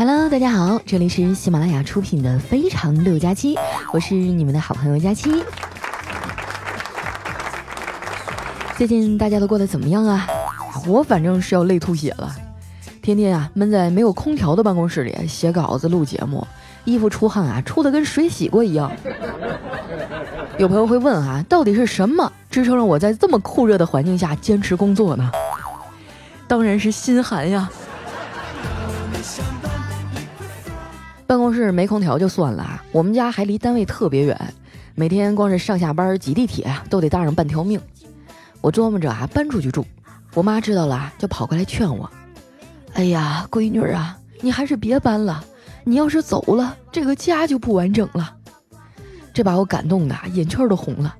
Hello，大家好，这里是喜马拉雅出品的《非常六加七》，我是你们的好朋友佳期。最近大家都过得怎么样啊？我反正是要累吐血了，天天啊闷在没有空调的办公室里写稿子、录节目，衣服出汗啊，出的跟水洗过一样。有朋友会问啊，到底是什么支撑着我在这么酷热的环境下坚持工作呢？当然是心寒呀。办公室没空调就算了啊，我们家还离单位特别远，每天光是上下班挤地铁，都得搭上半条命。我琢磨着啊，搬出去住。我妈知道了，就跑过来劝我：“哎呀，闺女啊，你还是别搬了。你要是走了，这个家就不完整了。”这把我感动的眼圈都红了。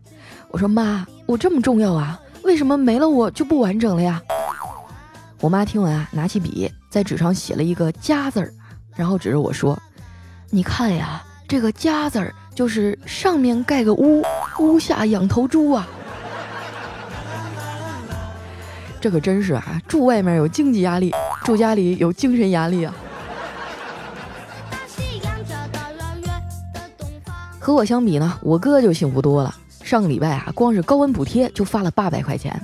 我说：“妈，我这么重要啊？为什么没了我就不完整了呀？”我妈听完啊，拿起笔在纸上写了一个“家”字儿，然后指着我说。你看呀，这个家字儿就是上面盖个屋，屋下养头猪啊。这可真是啊，住外面有经济压力，住家里有精神压力啊。和我相比呢，我哥就幸福多了。上个礼拜啊，光是高温补贴就发了八百块钱，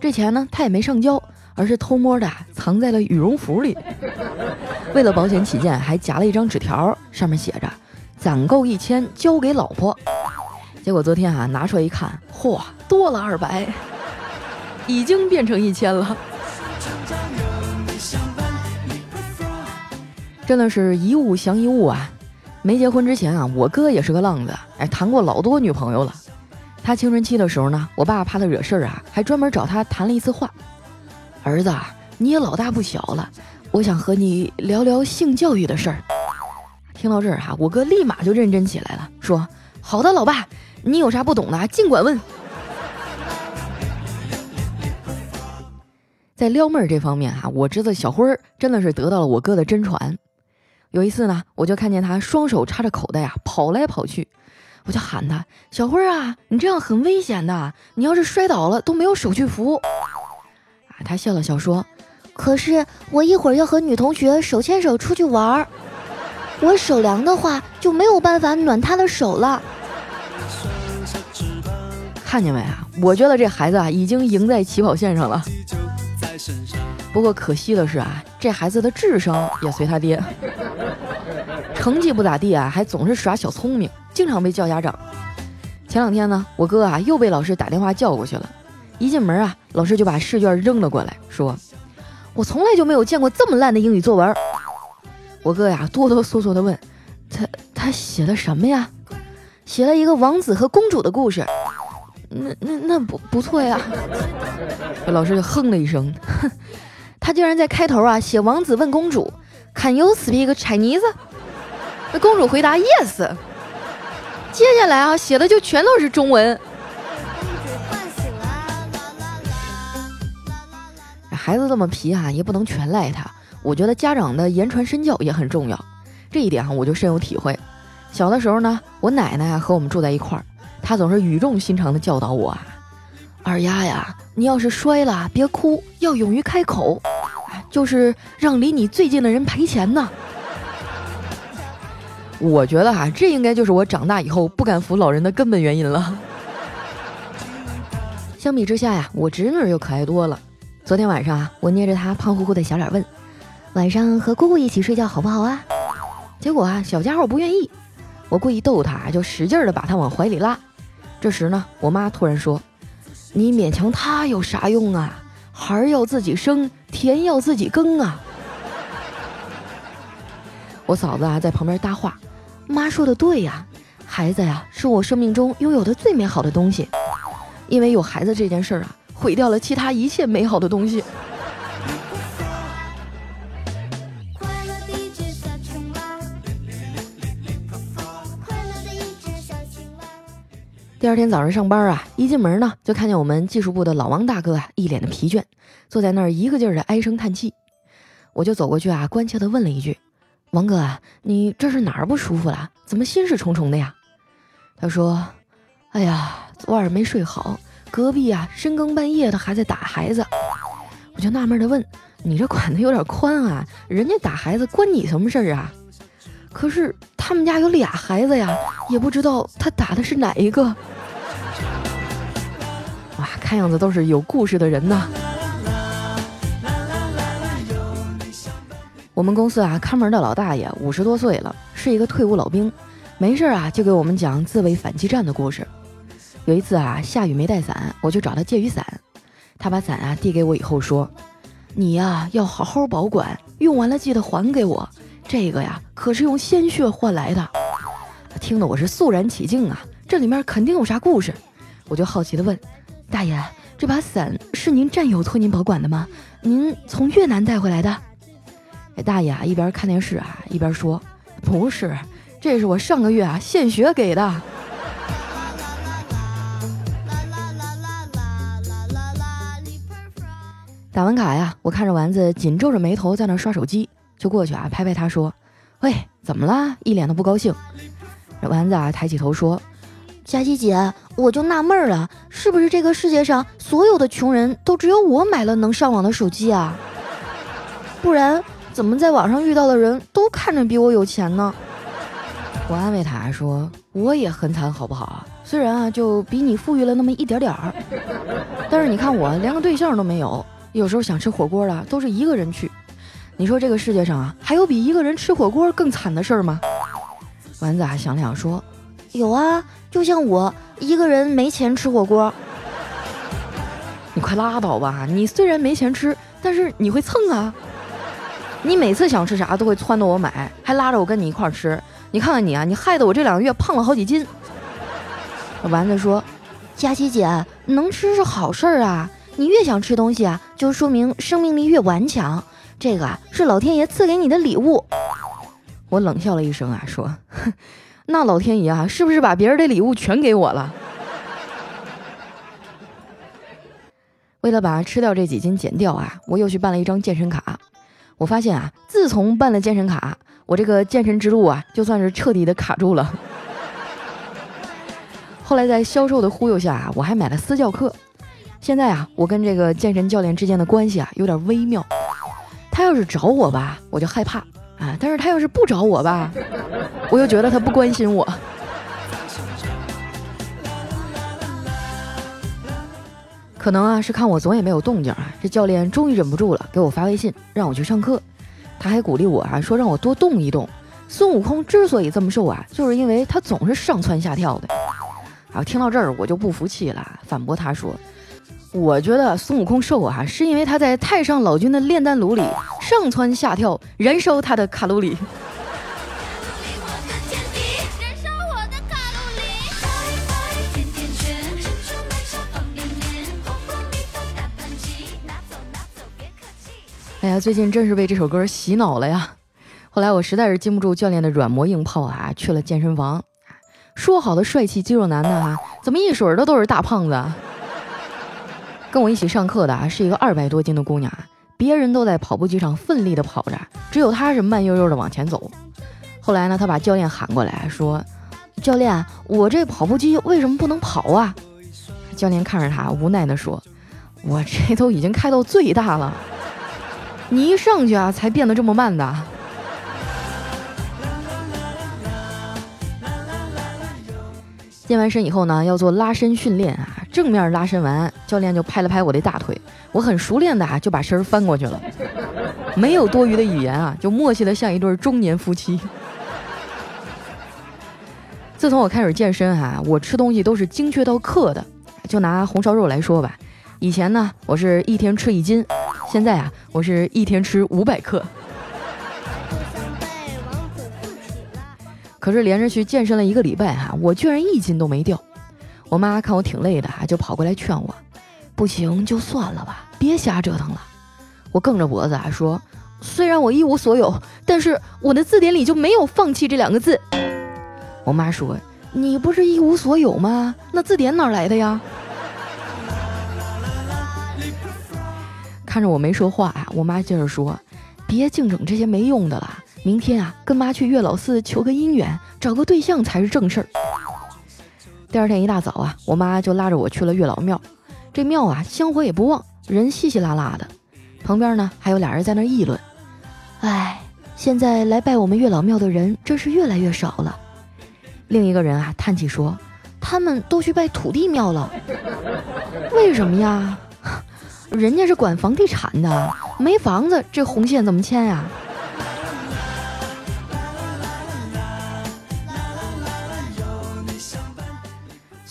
这钱呢他也没上交，而是偷摸的藏在了羽绒服里。为了保险起见，还夹了一张纸条，上面写着“攒够一千交给老婆”。结果昨天啊拿出来一看，嚯，多了二百，已经变成一千了。真的是一物降一物啊！没结婚之前啊，我哥也是个浪子，哎，谈过老多女朋友了。他青春期的时候呢，我爸怕他惹事儿啊，还专门找他谈了一次话：“儿子，你也老大不小了。”我想和你聊聊性教育的事儿。听到这儿哈，我哥立马就认真起来了，说：“好的，老爸，你有啥不懂的尽管问。”在撩妹儿这方面哈，我侄子小辉儿真的是得到了我哥的真传。有一次呢，我就看见他双手插着口袋呀，跑来跑去，我就喊他：“小辉儿啊，你这样很危险的，你要是摔倒了都没有手去扶。”啊，他笑了笑说。可是我一会儿要和女同学手牵手出去玩儿，我手凉的话就没有办法暖她的手了。看见没啊？我觉得这孩子啊已经赢在起跑线上了。不过可惜的是啊，这孩子的智商也随他爹，成绩不咋地啊，还总是耍小聪明，经常被叫家长。前两天呢，我哥啊又被老师打电话叫过去了，一进门啊，老师就把试卷扔了过来，说。我从来就没有见过这么烂的英语作文。我哥呀，哆哆嗦嗦地问：“他他写的什么呀？”写了一个王子和公主的故事。那那那不不错呀。老师就哼了一声，哼，他竟然在开头啊写王子问公主：“Can you speak Chinese？” 那公主回答：“Yes。”接下来啊写的就全都是中文。孩子这么皮哈，也不能全赖他。我觉得家长的言传身教也很重要，这一点哈我就深有体会。小的时候呢，我奶奶啊和我们住在一块儿，她总是语重心长地教导我啊：“二丫呀，你要是摔了，别哭，要勇于开口，就是让离你最近的人赔钱呢。” 我觉得哈，这应该就是我长大以后不敢扶老人的根本原因了。相比之下呀，我侄女又可爱多了。昨天晚上啊，我捏着她胖乎乎的小脸问：“晚上和姑姑一起睡觉好不好啊？”结果啊，小家伙不愿意。我故意逗他，就使劲的把他往怀里拉。这时呢，我妈突然说：“你勉强他有啥用啊？孩儿要自己生，田要自己耕啊！”我嫂子啊在旁边搭话：“妈说的对呀，孩子呀是我生命中拥有的最美好的东西，因为有孩子这件事儿啊。”毁掉了其他一切美好的东西。第二天早上上班啊，一进门呢，就看见我们技术部的老王大哥啊，一脸的疲倦，坐在那儿一个劲儿的唉声叹气。我就走过去啊，关切的问了一句：“王哥啊，你这是哪儿不舒服了？怎么心事重重的呀？”他说：“哎呀，昨晚没睡好。”隔壁啊，深更半夜的还在打孩子，我就纳闷的问：“你这管的有点宽啊，人家打孩子关你什么事儿啊？可是他们家有俩孩子呀，也不知道他打的是哪一个。哇，看样子都是有故事的人呐。我们公司啊，看门的老大爷五十多岁了，是一个退伍老兵，没事啊就给我们讲自卫反击战的故事。有一次啊，下雨没带伞，我就找他借雨伞，他把伞啊递给我以后说：“你呀要好好保管，用完了记得还给我。这个呀可是用鲜血换来的。”听得我是肃然起敬啊，这里面肯定有啥故事。我就好奇的问：“大爷，这把伞是您战友托您保管的吗？您从越南带回来的？”哎，大爷啊，一边看电视啊，一边说：“不是，这是我上个月啊献血给的。”打完卡呀，我看着丸子紧皱着眉头在那刷手机，就过去啊拍拍他说：“喂，怎么了？一脸的不高兴。”丸子啊抬起头说：“佳琪姐，我就纳闷了，是不是这个世界上所有的穷人都只有我买了能上网的手机啊？不然怎么在网上遇到的人都看着比我有钱呢？”我安慰他说：“我也很惨，好不好？虽然啊就比你富裕了那么一点点儿，但是你看我连个对象都没有。”有时候想吃火锅了，都是一个人去。你说这个世界上啊，还有比一个人吃火锅更惨的事儿吗？丸子啊想了想说：“有啊，就像我一个人没钱吃火锅。”你快拉倒吧！你虽然没钱吃，但是你会蹭啊。你每次想吃啥都会撺掇我买，还拉着我跟你一块儿吃。你看看你啊，你害得我这两个月胖了好几斤。丸子说：“佳琪姐，能吃是好事儿啊。”你越想吃东西啊，就说明生命力越顽强。这个啊，是老天爷赐给你的礼物。我冷笑了一声啊，说：“ 那老天爷啊，是不是把别人的礼物全给我了？” 为了把吃掉这几斤减掉啊，我又去办了一张健身卡。我发现啊，自从办了健身卡，我这个健身之路啊，就算是彻底的卡住了。后来在销售的忽悠下，我还买了私教课。现在啊，我跟这个健身教练之间的关系啊有点微妙。他要是找我吧，我就害怕啊；但是他要是不找我吧，我又觉得他不关心我。可能啊是看我总也没有动静啊，这教练终于忍不住了，给我发微信让我去上课。他还鼓励我啊，说让我多动一动。孙悟空之所以这么瘦啊，就是因为他总是上蹿下跳的。啊，听到这儿我就不服气了，反驳他说。我觉得孙悟空瘦啊，是因为他在太上老君的炼丹炉里上蹿下跳，燃烧他的卡路里。哎呀，最近真是被这首歌洗脑了呀！后来我实在是禁不住教练的软磨硬泡啊，去了健身房。说好的帅气肌肉男呢？怎么一水儿的都是大胖子？跟我一起上课的啊，是一个二百多斤的姑娘啊，别人都在跑步机上奋力的跑着，只有她是慢悠悠的往前走。后来呢，她把教练喊过来说：“教练，我这跑步机为什么不能跑啊？”教练看着她，无奈的说：“我这都已经开到最大了，你一上去啊，才变得这么慢的。”健完身以后呢，要做拉伸训练啊。正面拉伸完，教练就拍了拍我的大腿，我很熟练的啊就把身翻过去了，没有多余的语言啊，就默契的像一对中年夫妻。自从我开始健身哈，我吃东西都是精确到克的。就拿红烧肉来说吧，以前呢我是一天吃一斤，现在啊我是一天吃五百克。可是连着去健身了一个礼拜哈，我居然一斤都没掉。我妈看我挺累的啊，就跑过来劝我：“不行就算了吧，别瞎折腾了。”我梗着脖子啊说：“虽然我一无所有，但是我的字典里就没有放弃这两个字。”我妈说：“你不是一无所有吗？那字典哪来的呀？”看着我没说话啊，我妈接着说：“别净整这些没用的了。”明天啊，跟妈去月老寺求个姻缘，找个对象才是正事儿。第二天一大早啊，我妈就拉着我去了月老庙。这庙啊，香火也不旺，人稀稀拉拉的。旁边呢还有俩人在那议论：“哎，现在来拜我们月老庙的人真是越来越少了。”另一个人啊叹气说：“他们都去拜土地庙了，为什么呀？人家是管房地产的，没房子这红线怎么牵呀？”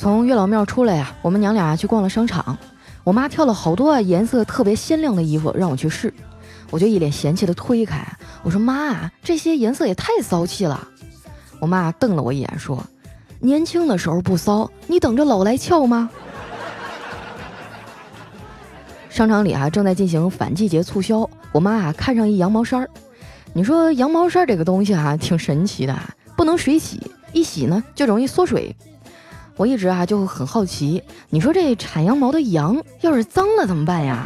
从月老庙出来呀，我们娘俩去逛了商场。我妈挑了好多颜色特别鲜亮的衣服让我去试，我就一脸嫌弃的推开，我说妈，这些颜色也太骚气了。我妈瞪了我一眼说：“年轻的时候不骚，你等着老来俏吗？”商场里啊正在进行反季节促销，我妈啊看上一羊毛衫儿，你说羊毛衫这个东西啊挺神奇的，不能水洗，一洗呢就容易缩水。我一直啊就很好奇，你说这产羊毛的羊要是脏了怎么办呀？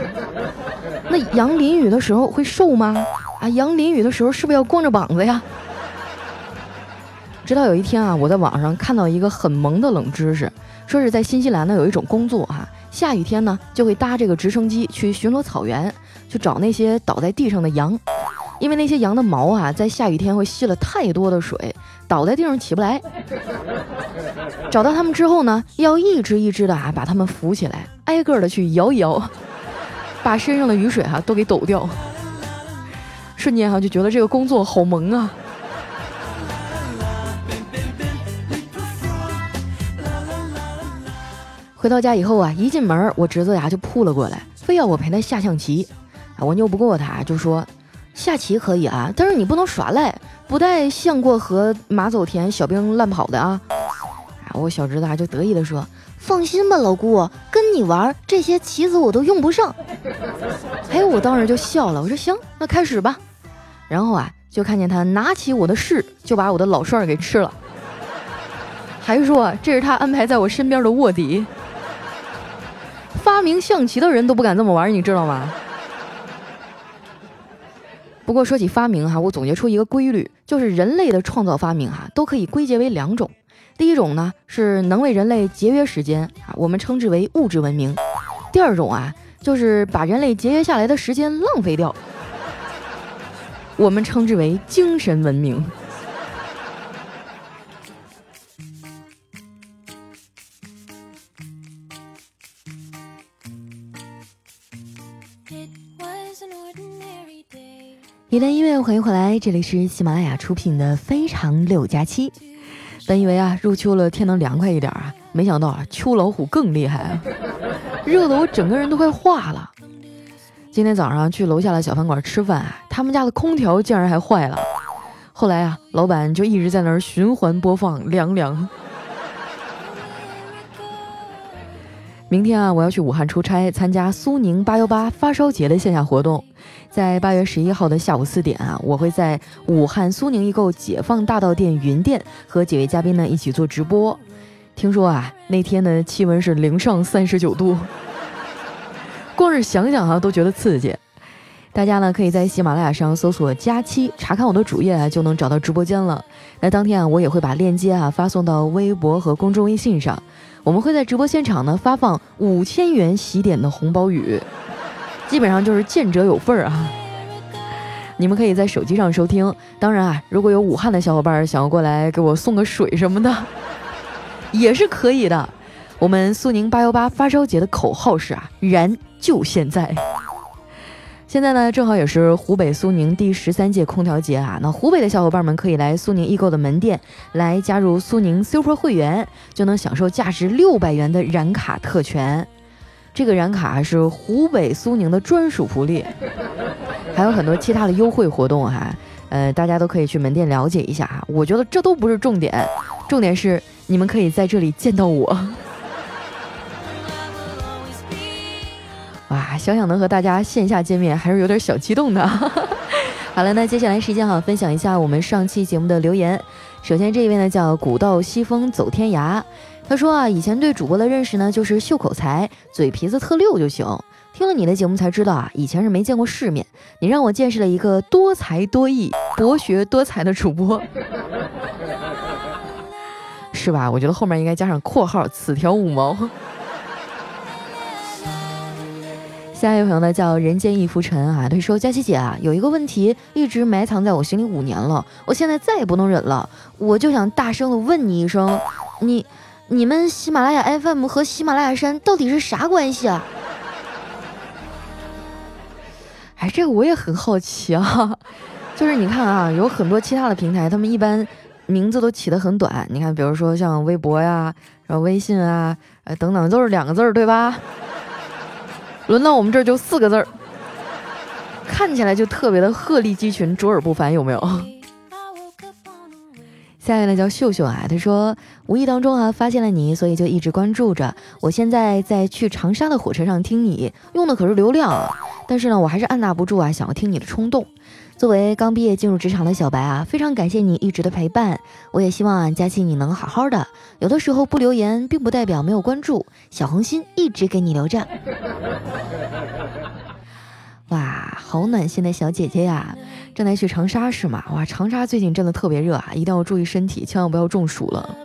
那羊淋雨的时候会瘦吗？啊，羊淋雨的时候是不是要光着膀子呀？直到有一天啊，我在网上看到一个很萌的冷知识，说是在新西兰呢有一种工作哈，下雨天呢就会搭这个直升机去巡逻草原，去找那些倒在地上的羊，因为那些羊的毛啊在下雨天会吸了太多的水。倒在地上起不来，找到他们之后呢，要一只一只的啊把他们扶起来，挨个的去摇一摇，把身上的雨水哈都给抖掉。瞬间哈就觉得这个工作好萌啊！回到家以后啊，一进门我侄子呀就扑了过来，非要我陪他下象棋。我拗不过他，就说下棋可以啊，但是你不能耍赖。不带象过河，马走田，小兵乱跑的啊！我小侄子啊就得意的说：“放心吧，老姑，跟你玩这些棋子我都用不上。”哎，我当时就笑了，我说：“行，那开始吧。”然后啊，就看见他拿起我的士，就把我的老帅给吃了，还说这是他安排在我身边的卧底。发明象棋的人都不敢这么玩，你知道吗？不过说起发明哈，我总结出一个规律，就是人类的创造发明哈都可以归结为两种。第一种呢是能为人类节约时间啊，我们称之为物质文明；第二种啊就是把人类节约下来的时间浪费掉，我们称之为精神文明。一段音乐，欢迎回来，这里是喜马拉雅出品的《非常六加七》。本以为啊，入秋了天能凉快一点啊，没想到啊，秋老虎更厉害啊，热的我整个人都快化了。今天早上去楼下的小饭馆吃饭，他们家的空调竟然还坏了。后来啊，老板就一直在那儿循环播放《凉凉》。明天啊，我要去武汉出差，参加苏宁八幺八发烧节的线下活动。在八月十一号的下午四点啊，我会在武汉苏宁易购解放大道店云店和几位嘉宾呢一起做直播。听说啊，那天的气温是零上三十九度，光是想想啊都觉得刺激。大家呢可以在喜马拉雅上搜索“佳期”，查看我的主页啊就能找到直播间了。那当天啊，我也会把链接啊发送到微博和公众微信上。我们会在直播现场呢发放五千元喜点的红包雨，基本上就是见者有份儿啊！你们可以在手机上收听，当然啊，如果有武汉的小伙伴想要过来给我送个水什么的，也是可以的。我们苏宁八幺八发烧节的口号是啊，燃就现在。现在呢，正好也是湖北苏宁第十三届空调节啊。那湖北的小伙伴们可以来苏宁易购的门店来加入苏宁 Super 会员，就能享受价值六百元的燃卡特权。这个燃卡是湖北苏宁的专属福利，还有很多其他的优惠活动哈。呃，大家都可以去门店了解一下哈。我觉得这都不是重点，重点是你们可以在这里见到我。哇，想想能和大家线下见面，还是有点小激动的。好了，那接下来时间哈，分享一下我们上期节目的留言。首先这一位呢叫古道西风走天涯，他说啊，以前对主播的认识呢就是秀口才，嘴皮子特溜就行。听了你的节目才知道啊，以前是没见过世面。你让我见识了一个多才多艺、博学多才的主播，是吧？我觉得后面应该加上括号，此条五毛。下一位朋友呢叫人间一浮尘啊，他说：佳琪姐啊，有一个问题一直埋藏在我心里五年了，我现在再也不能忍了，我就想大声的问你一声，你你们喜马拉雅 FM 和喜马拉雅山到底是啥关系啊？哎，这个我也很好奇啊，就是你看啊，有很多其他的平台，他们一般名字都起得很短，你看，比如说像微博呀，然后微信啊，呃等等，都是两个字儿，对吧？轮到我们这儿就四个字儿，看起来就特别的鹤立鸡群、卓尔不凡，有没有？下一位呢叫秀秀啊，他说无意当中啊发现了你，所以就一直关注着。我现在在去长沙的火车上听你，用的可是流量，但是呢我还是按捺不住啊想要听你的冲动。作为刚毕业进入职场的小白啊，非常感谢你一直的陪伴。我也希望啊佳琪你能好好的。有的时候不留言并不代表没有关注，小红心一直给你留着。哇，好暖心的小姐姐呀！正在去长沙是吗？哇，长沙最近真的特别热啊，一定要注意身体，千万不要中暑了。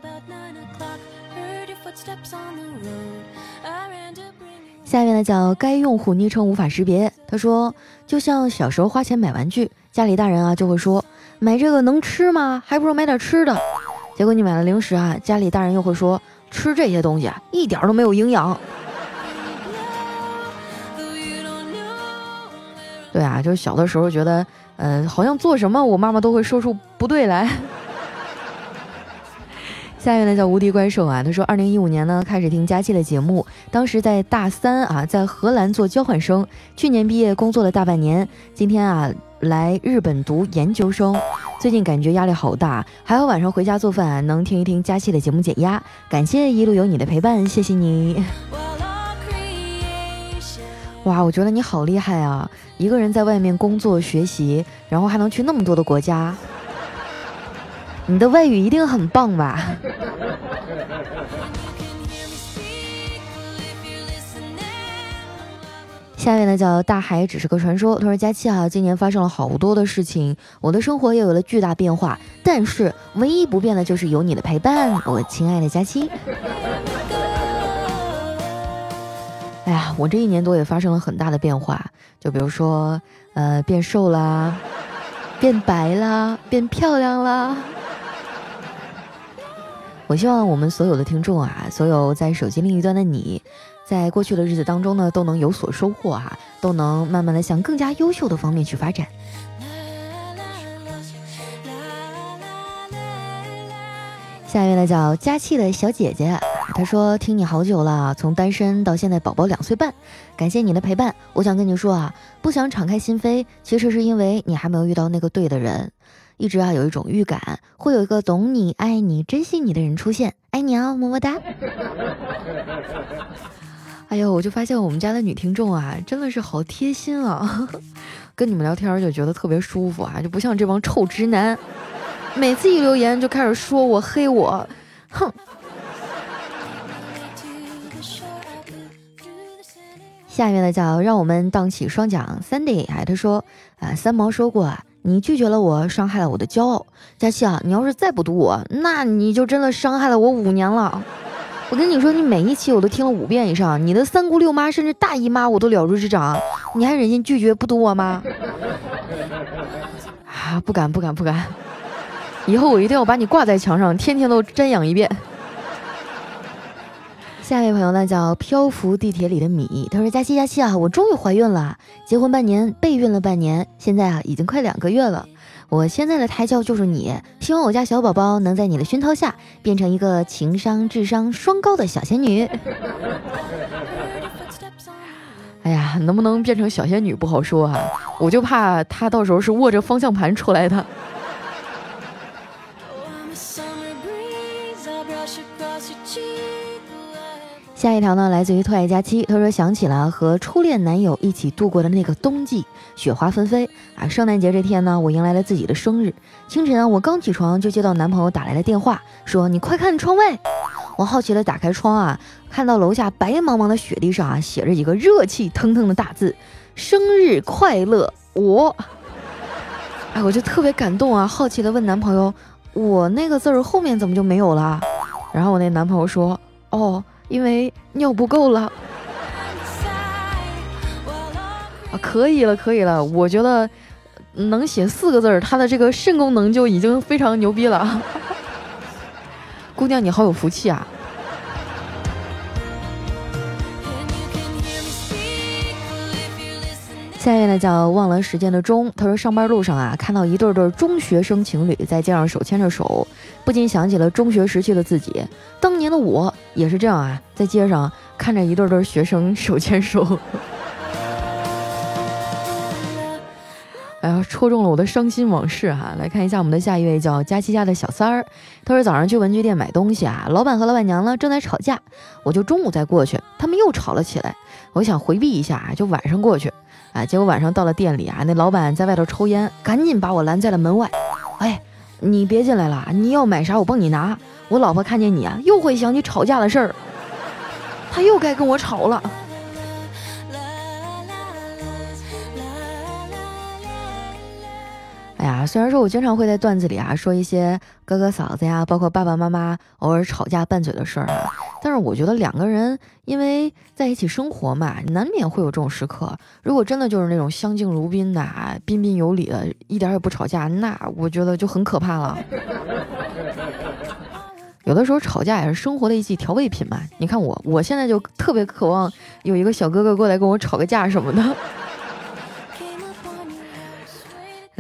下面呢叫该用户昵称无法识别，他说就像小时候花钱买玩具，家里大人啊就会说买这个能吃吗？还不如买点吃的。结果你买了零食啊，家里大人又会说吃这些东西啊一点都没有营养。对啊，就是小的时候觉得。嗯，好像做什么我妈妈都会说出不对来。下一位呢叫无敌怪兽啊，他说，二零一五年呢开始听佳期的节目，当时在大三啊，在荷兰做交换生，去年毕业工作了大半年，今天啊来日本读研究生，最近感觉压力好大，还好晚上回家做饭能听一听佳期的节目减压，感谢一路有你的陪伴，谢谢你。哇，我觉得你好厉害啊！一个人在外面工作学习，然后还能去那么多的国家，你的外语一定很棒吧？下面呢叫大海只是个传说。他说：“佳期啊，今年发生了好多的事情，我的生活也有了巨大变化，但是唯一不变的就是有你的陪伴，我亲爱的佳期。”哎呀，我这一年多也发生了很大的变化，就比如说，呃，变瘦啦，变白啦，变漂亮啦。我希望我们所有的听众啊，所有在手机另一端的你，在过去的日子当中呢，都能有所收获啊，都能慢慢的向更加优秀的方面去发展。下一位呢，叫佳气的小姐姐。她说：“听你好久了，从单身到现在宝宝两岁半，感谢你的陪伴。我想跟你说啊，不想敞开心扉，其实是因为你还没有遇到那个对的人。一直啊有一种预感，会有一个懂你、爱你、珍惜你的人出现。爱你哦，么么哒。哎呦，我就发现我们家的女听众啊，真的是好贴心啊，跟你们聊天就觉得特别舒服啊，就不像这帮臭直男。”每次一留言就开始说我黑我，哼！下面的叫让我们荡起双桨，Sandy，哎，他说啊，三毛说过，你拒绝了我，伤害了我的骄傲。佳琪啊，你要是再不读我，那你就真的伤害了我五年了。我跟你说，你每一期我都听了五遍以上，你的三姑六妈甚至大姨妈我都了如指掌，你还忍心拒绝不读我吗？啊，不敢，不敢，不敢。以后我一定要把你挂在墙上，天天都瞻仰一遍。下一位朋友呢叫漂浮地铁里的米，他说：佳期佳期啊，我终于怀孕了，结婚半年，备孕了半年，现在啊已经快两个月了。我现在的胎教就是你，希望我家小宝宝能在你的熏陶下变成一个情商智商双高的小仙女。哎呀，能不能变成小仙女不好说啊，我就怕他到时候是握着方向盘出来的。下一条呢，来自于特爱佳期。他说想起了和初恋男友一起度过的那个冬季，雪花纷飞啊！圣诞节这天呢，我迎来了自己的生日。清晨啊，我刚起床就接到男朋友打来的电话，说你快看窗外。我好奇的打开窗啊，看到楼下白茫茫的雪地上啊，写着几个热气腾腾的大字：生日快乐，我。哎，我就特别感动啊，好奇的问男朋友，我那个字儿后面怎么就没有了？然后我那男朋友说，哦。因为尿不够了。啊，可以了，可以了，我觉得能写四个字儿，他的这个肾功能就已经非常牛逼了。姑娘，你好有福气啊！下一位呢叫忘了时间的钟，他说上班路上啊，看到一对对中学生情侣在街上手牵着手，不禁想起了中学时期的自己，当年的我也是这样啊，在街上看着一对对学生手牵手，哎呀，戳中了我的伤心往事哈。来看一下我们的下一位叫佳琪家的小三儿，他说早上去文具店买东西啊，老板和老板娘呢正在吵架，我就中午再过去，他们又吵了起来，我想回避一下，就晚上过去。啊！结果晚上到了店里啊，那老板在外头抽烟，赶紧把我拦在了门外。哎，你别进来了，你要买啥我帮你拿。我老婆看见你啊，又会想起吵架的事儿，她又该跟我吵了。虽然说我经常会在段子里啊说一些哥哥嫂子呀，包括爸爸妈妈偶尔吵架拌嘴的事儿啊，但是我觉得两个人因为在一起生活嘛，难免会有这种时刻。如果真的就是那种相敬如宾的、彬彬有礼的，一点也不吵架，那我觉得就很可怕了。有的时候吵架也是生活的一剂调味品嘛。你看我，我现在就特别渴望有一个小哥哥过来跟我吵个架什么的。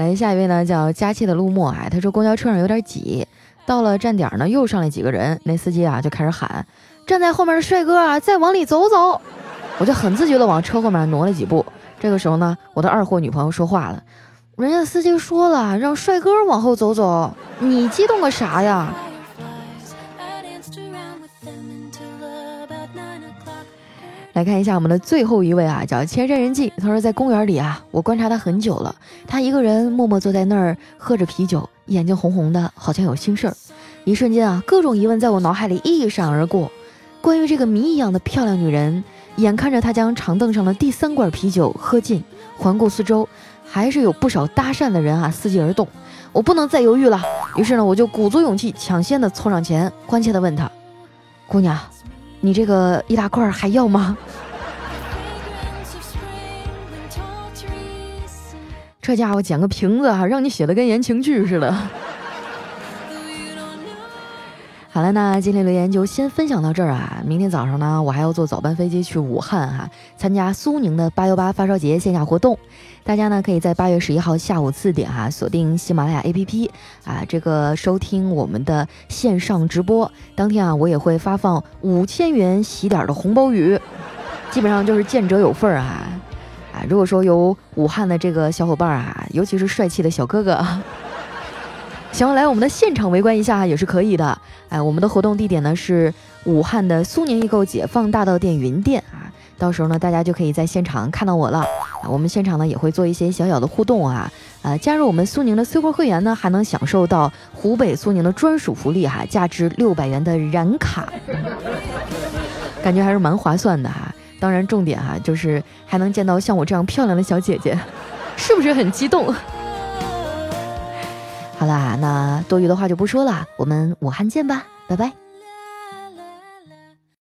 来，下一位呢，叫佳期的陆墨啊。他说公交车上有点挤，到了站点呢，又上来几个人。那司机啊就开始喊：“站在后面的帅哥啊，再往里走走。”我就很自觉的往车后面挪了几步。这个时候呢，我的二货女朋友说话了：“人家司机说了，让帅哥往后走走，你激动个啥呀？”来看一下我们的最后一位啊，叫千山人迹。他说在公园里啊，我观察他很久了，他一个人默默坐在那儿喝着啤酒，眼睛红红的，好像有心事儿。一瞬间啊，各种疑问在我脑海里一闪而过。关于这个谜一样的漂亮女人，眼看着她将长凳上的第三罐啤酒喝尽，环顾四周，还是有不少搭讪的人啊伺机而动。我不能再犹豫了，于是呢，我就鼓足勇气，抢先的凑上前，关切的问她：“姑娘。”你这个一大块还要吗？这家伙捡个瓶子哈，让你写的跟言情剧似的。好了，那今天留言就先分享到这儿啊！明天早上呢，我还要坐早班飞机去武汉哈，参加苏宁的八幺八发烧节线下活动。大家呢可以在八月十一号下午四点哈，锁定喜马拉雅 APP 啊，这个收听我们的线上直播。当天啊，我也会发放五千元洗脸的红包雨，基本上就是见者有份儿啊！啊，如果说有武汉的这个小伙伴啊，尤其是帅气的小哥哥。想要来我们的现场围观一下也是可以的，哎，我们的活动地点呢是武汉的苏宁易购解放大道店云店啊，到时候呢大家就可以在现场看到我了。啊，我们现场呢也会做一些小小的互动啊，呃，加入我们苏宁的 Super 会员呢还能享受到湖北苏宁的专属福利哈，价值六百元的燃卡，感觉还是蛮划算的哈，当然重点哈就是还能见到像我这样漂亮的小姐姐，是不是很激动？好啦，那多余的话就不说了，我们武汉见吧，拜拜。